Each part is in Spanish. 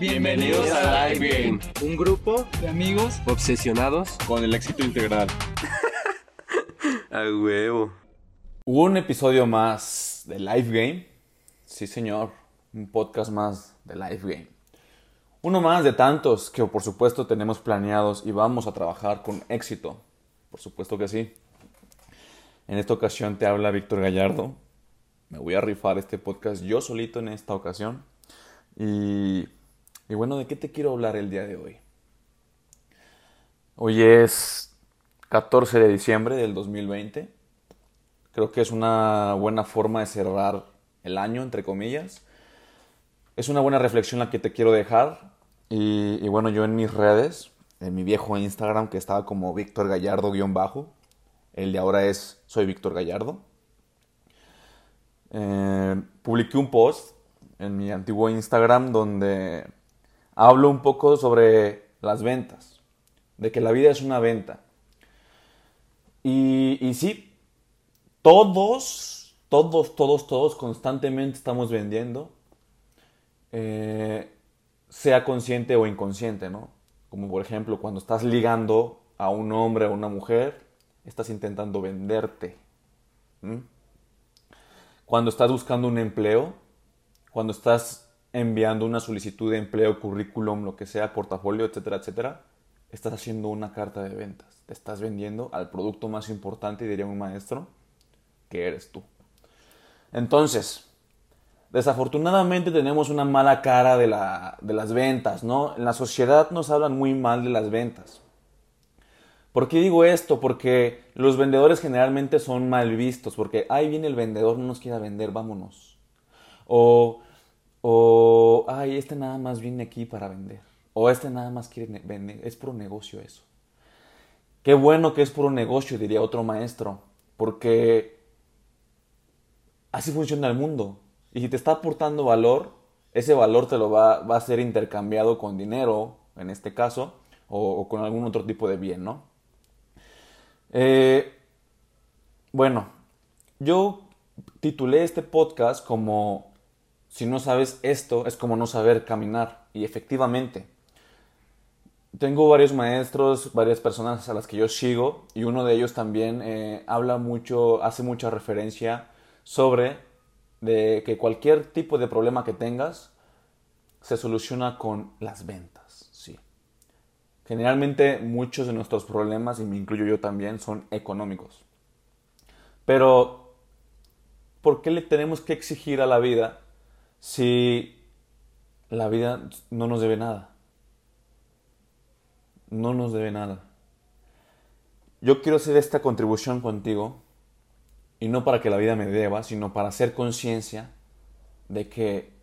Bienvenidos a Live Game, un grupo de amigos obsesionados con el éxito integral. a huevo. Hubo un episodio más de Live Game. Sí, señor. Un podcast más de Live Game. Uno más de tantos que por supuesto tenemos planeados y vamos a trabajar con éxito. Por supuesto que sí. En esta ocasión te habla Víctor Gallardo. Me voy a rifar este podcast yo solito en esta ocasión. Y, y bueno, ¿de qué te quiero hablar el día de hoy? Hoy es 14 de diciembre del 2020. Creo que es una buena forma de cerrar el año, entre comillas. Es una buena reflexión la que te quiero dejar. Y, bueno, yo en mis redes, en mi viejo Instagram que estaba como Víctor Gallardo-bajo, el de ahora es Soy Víctor Gallardo. Eh, publiqué un post en mi antiguo Instagram donde hablo un poco sobre las ventas, de que la vida es una venta. Y, sí, todos, todos, todos, todos constantemente estamos vendiendo, eh, sea consciente o inconsciente, ¿no? Como por ejemplo cuando estás ligando a un hombre o a una mujer, estás intentando venderte. Cuando estás buscando un empleo, cuando estás enviando una solicitud de empleo, currículum, lo que sea, portafolio, etcétera, etcétera, estás haciendo una carta de ventas. Te estás vendiendo al producto más importante, diría un maestro, que eres tú. Entonces, desafortunadamente tenemos una mala cara de, la, de las ventas, ¿no? En la sociedad nos hablan muy mal de las ventas. ¿Por qué digo esto? Porque los vendedores generalmente son mal vistos, porque ahí viene el vendedor, no nos quiere vender, vámonos. O, o, ay, este nada más viene aquí para vender. O este nada más quiere vender, es puro negocio eso. Qué bueno que es puro negocio, diría otro maestro, porque así funciona el mundo. Y si te está aportando valor, ese valor te lo va, va a ser intercambiado con dinero, en este caso, o, con algún otro tipo de bien, ¿no? Eh, bueno, yo titulé este podcast como si no sabes esto es como no saber caminar. Y efectivamente, tengo varios maestros, varias personas a las que yo sigo y uno de ellos también eh, habla mucho, hace mucha referencia sobre de que cualquier tipo de problema que tengas se soluciona con las ventas. Sí. Generalmente muchos de nuestros problemas, y me incluyo yo también, son económicos. Pero, ¿por qué le tenemos que exigir a la vida si la vida no nos debe nada? No nos debe nada. Yo quiero hacer esta contribución contigo, y no para que la vida me deba, sino para hacer conciencia de que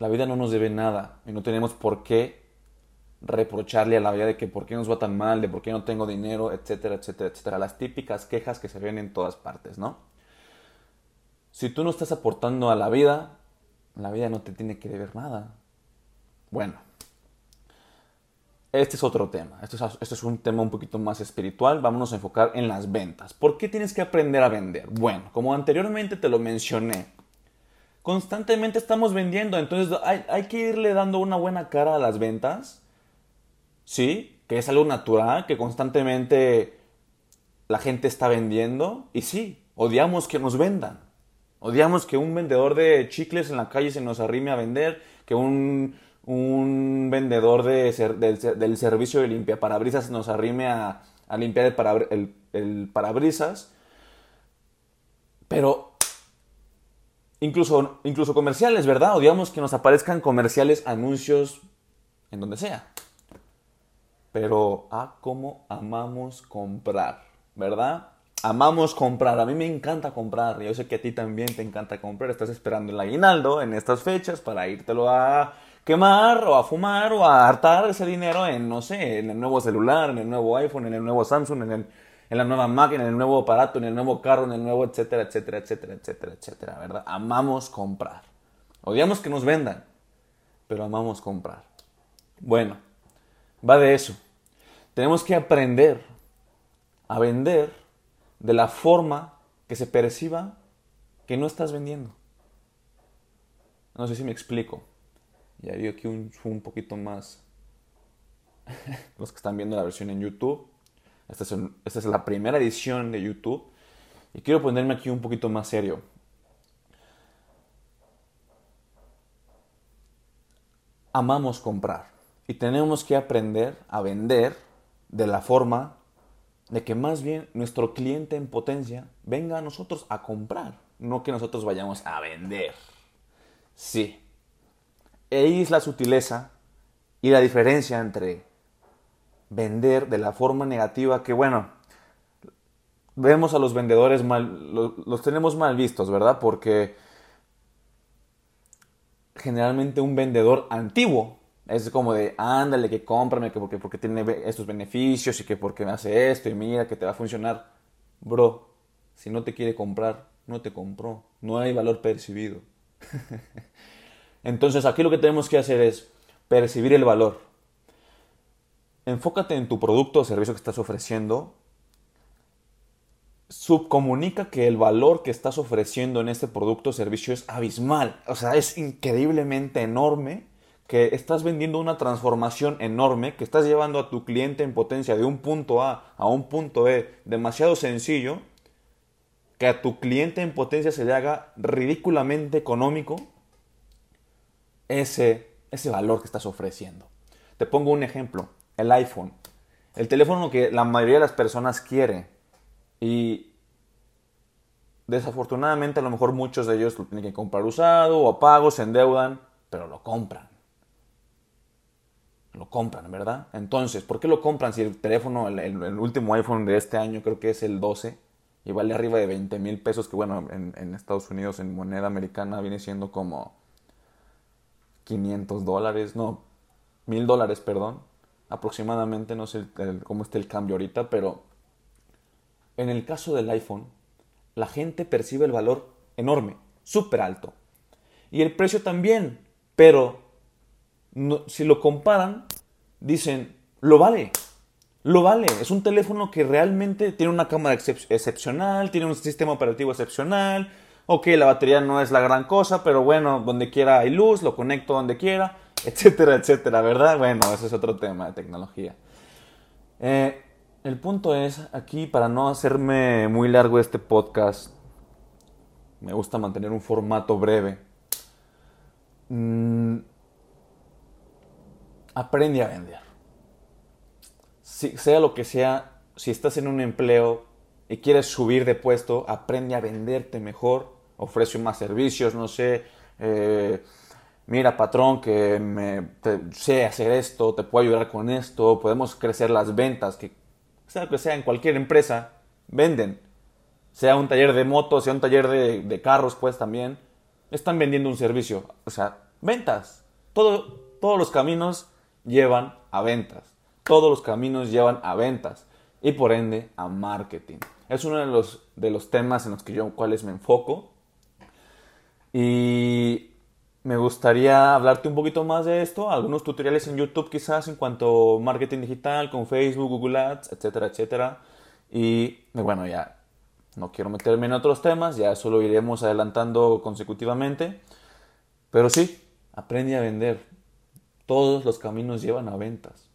la vida no nos debe nada y no tenemos por qué reprocharle a la vida de que por qué nos va tan mal, de por qué no tengo dinero, etcétera, etcétera, etcétera. Las típicas quejas que se ven en todas partes, ¿no? Si tú no estás aportando a la vida, la vida no te tiene que deber nada. Bueno, este es otro tema. Esto es, un tema un poquito más espiritual. Vámonos a enfocar en las ventas. ¿Por qué tienes que aprender a vender? Bueno, como anteriormente te lo mencioné, constantemente estamos vendiendo, entonces hay, hay que irle dando una buena cara a las ventas ¿sí? Que es algo natural, que constantemente la gente está vendiendo. Y sí, odiamos que nos vendan. Odiamos que un vendedor de chicles en la calle se nos arrime a vender, que un, un vendedor de del, servicio de limpia parabrisas se nos arrime a, a limpiar el, el, parabrisas. Pero incluso, incluso comerciales, ¿verdad? Odiamos que nos aparezcan comerciales, anuncios, en donde sea pero ah, cómo amamos comprar, ¿verdad? Amamos comprar, a mí me encanta comprar, yo sé que a ti también te encanta comprar, estás esperando el aguinaldo en estas fechas para írtelo a quemar o a fumar o a hartar ese dinero en, no sé, en el nuevo celular, en el nuevo iPhone, en el nuevo Samsung, en, el, en la nueva máquina, en el nuevo aparato, en el nuevo carro, en el nuevo, etcétera, etcétera, etcétera, etcétera, etcétera, ¿verdad? Amamos comprar. Odiamos que nos vendan, pero amamos comprar. Bueno, va de eso. Tenemos que aprender a vender de la forma que se perciba que no estás vendiendo. No sé si me explico. Y hay aquí un, un poquito más. Los que están viendo la versión en YouTube. Esta es, esta es la primera edición de YouTube. Y quiero ponerme aquí un poquito más serio. Amamos comprar. Y tenemos que aprender a vender de la forma de que más bien nuestro cliente en potencia venga a nosotros a comprar, no que nosotros vayamos a vender. Sí. Ahí es la sutileza y la diferencia entre vender de la forma negativa que, bueno, vemos a los vendedores mal, los, tenemos mal vistos, ¿verdad? Porque generalmente un vendedor antiguo es como de, ándale, que cómprame, que porque, porque tiene estos beneficios y que porque me hace esto y mira que te va a funcionar. Bro, si no te quiere comprar, no te compró. No hay valor percibido. Entonces aquí lo que tenemos que hacer es percibir el valor. Enfócate en tu producto o servicio que estás ofreciendo. Subcomunica que el valor que estás ofreciendo en este producto o servicio es abismal. O sea, es increíblemente enorme que estás vendiendo una transformación enorme, que estás llevando a tu cliente en potencia de un punto A a un punto B demasiado sencillo, que a tu cliente en potencia se le haga ridículamente económico ese, ese valor que estás ofreciendo. Te pongo un ejemplo, el iPhone, el teléfono que la mayoría de las personas quiere y desafortunadamente a lo mejor muchos de ellos lo tienen que comprar usado o a pago, se endeudan, pero lo compran lo compran, ¿verdad? Entonces, ¿por qué lo compran si el teléfono, el, último iPhone de este año creo que es el 12 y vale arriba de 20 mil pesos, que bueno, en, Estados Unidos en moneda americana viene siendo como 500 dólares, no, mil dólares, perdón, aproximadamente, no sé cómo está el cambio ahorita, pero en el caso del iPhone, la gente percibe el valor enorme, súper alto. Y el precio también, pero si lo comparan, dicen, lo vale, lo vale. Es un teléfono que realmente tiene una cámara excepcional, tiene un sistema operativo excepcional. Ok, la batería no es la gran cosa, pero bueno, donde quiera hay luz, lo conecto donde quiera, etcétera, etcétera, ¿verdad? Bueno, ese es otro tema de tecnología. Eh, el punto es, aquí para no hacerme muy largo este podcast, me gusta mantener un formato breve. Mm, aprende a vender. Si, sea lo que sea, si estás en un empleo y quieres subir de puesto, aprende a venderte mejor, ofrece más servicios, no sé, eh, mira patrón que me, sé hacer esto, te puedo ayudar con esto, podemos crecer las ventas, que sea lo que sea en cualquier empresa, venden. Sea un taller de motos, sea un taller de, de carros, pues también, están vendiendo un servicio. O sea, ventas. Todo, todos los caminos llevan a ventas. Todos los caminos llevan a ventas y por ende a marketing. Es uno de los, de los temas en los que yo cuales me enfoco. Y me gustaría hablarte un poquito más de esto, algunos tutoriales en YouTube quizás en cuanto a marketing digital con Facebook, Google Ads, etcétera, etcétera. Y bueno, ya no quiero meterme en otros temas, ya eso lo iremos adelantando consecutivamente. Pero sí, aprende a vender. Todos los caminos llevan a ventas.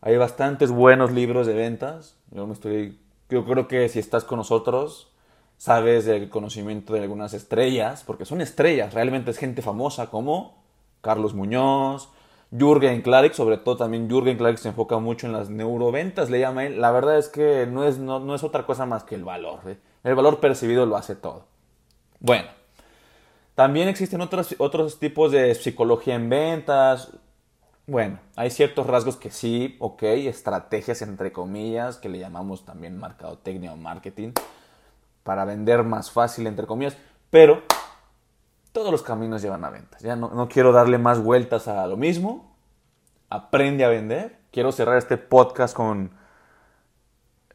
Hay bastantes buenos libros de ventas. Yo, me estoy, yo creo que si estás con nosotros, sabes del conocimiento de algunas estrellas, porque son estrellas, realmente es gente famosa como Carlos Muñoz, Jürgen Klarik, sobre todo también Jürgen Klarik se enfoca mucho en las neuroventas, le llama él. La verdad es que no es, no, es otra cosa más que el valor. ¿eh? El valor percibido lo hace todo. Bueno, también existen otros, otros tipos de psicología en ventas, bueno, hay ciertos rasgos que sí, ok, estrategias entre comillas, que le llamamos también mercadotecnia o marketing, para vender más fácil entre comillas, pero todos los caminos llevan a ventas. Ya no, quiero darle más vueltas a lo mismo. Aprende a vender. Quiero cerrar este podcast con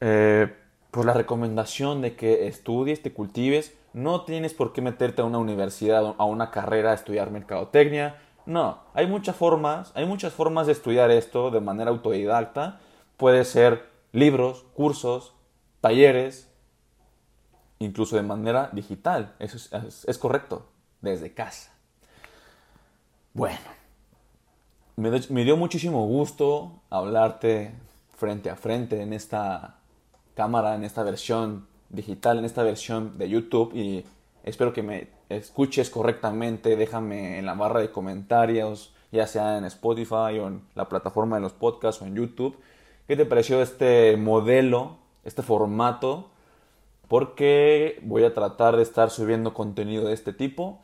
eh, pues la recomendación de que estudies, te cultives. No tienes por qué meterte a una universidad, a una carrera a estudiar mercadotecnia no, hay muchas formas, hay muchas formas de estudiar esto de manera autodidacta. Puede ser libros, cursos, talleres, incluso de manera digital. Eso es, correcto, desde casa. Bueno, me, me dio muchísimo gusto hablarte frente a frente en esta cámara, en esta versión digital, en esta versión de YouTube y espero que me escuches correctamente. Déjame en la barra de comentarios, ya sea en Spotify o en la plataforma de los podcasts o en YouTube. ¿Qué te pareció este modelo, este formato? Porque voy a tratar de estar subiendo contenido de este tipo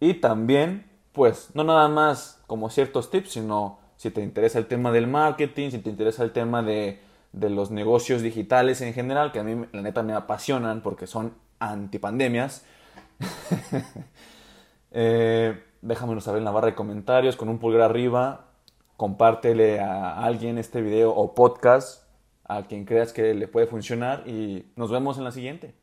y también, pues, no nada más como ciertos tips, sino si te interesa el tema del marketing, si te interesa el tema de, de los negocios digitales en general, que a mí la neta me apasionan porque son antipandemias. eh, déjamelo saber en la barra de comentarios con un pulgar arriba. Compártele a alguien este video o podcast, a quien creas que le puede funcionar y nos vemos en la siguiente.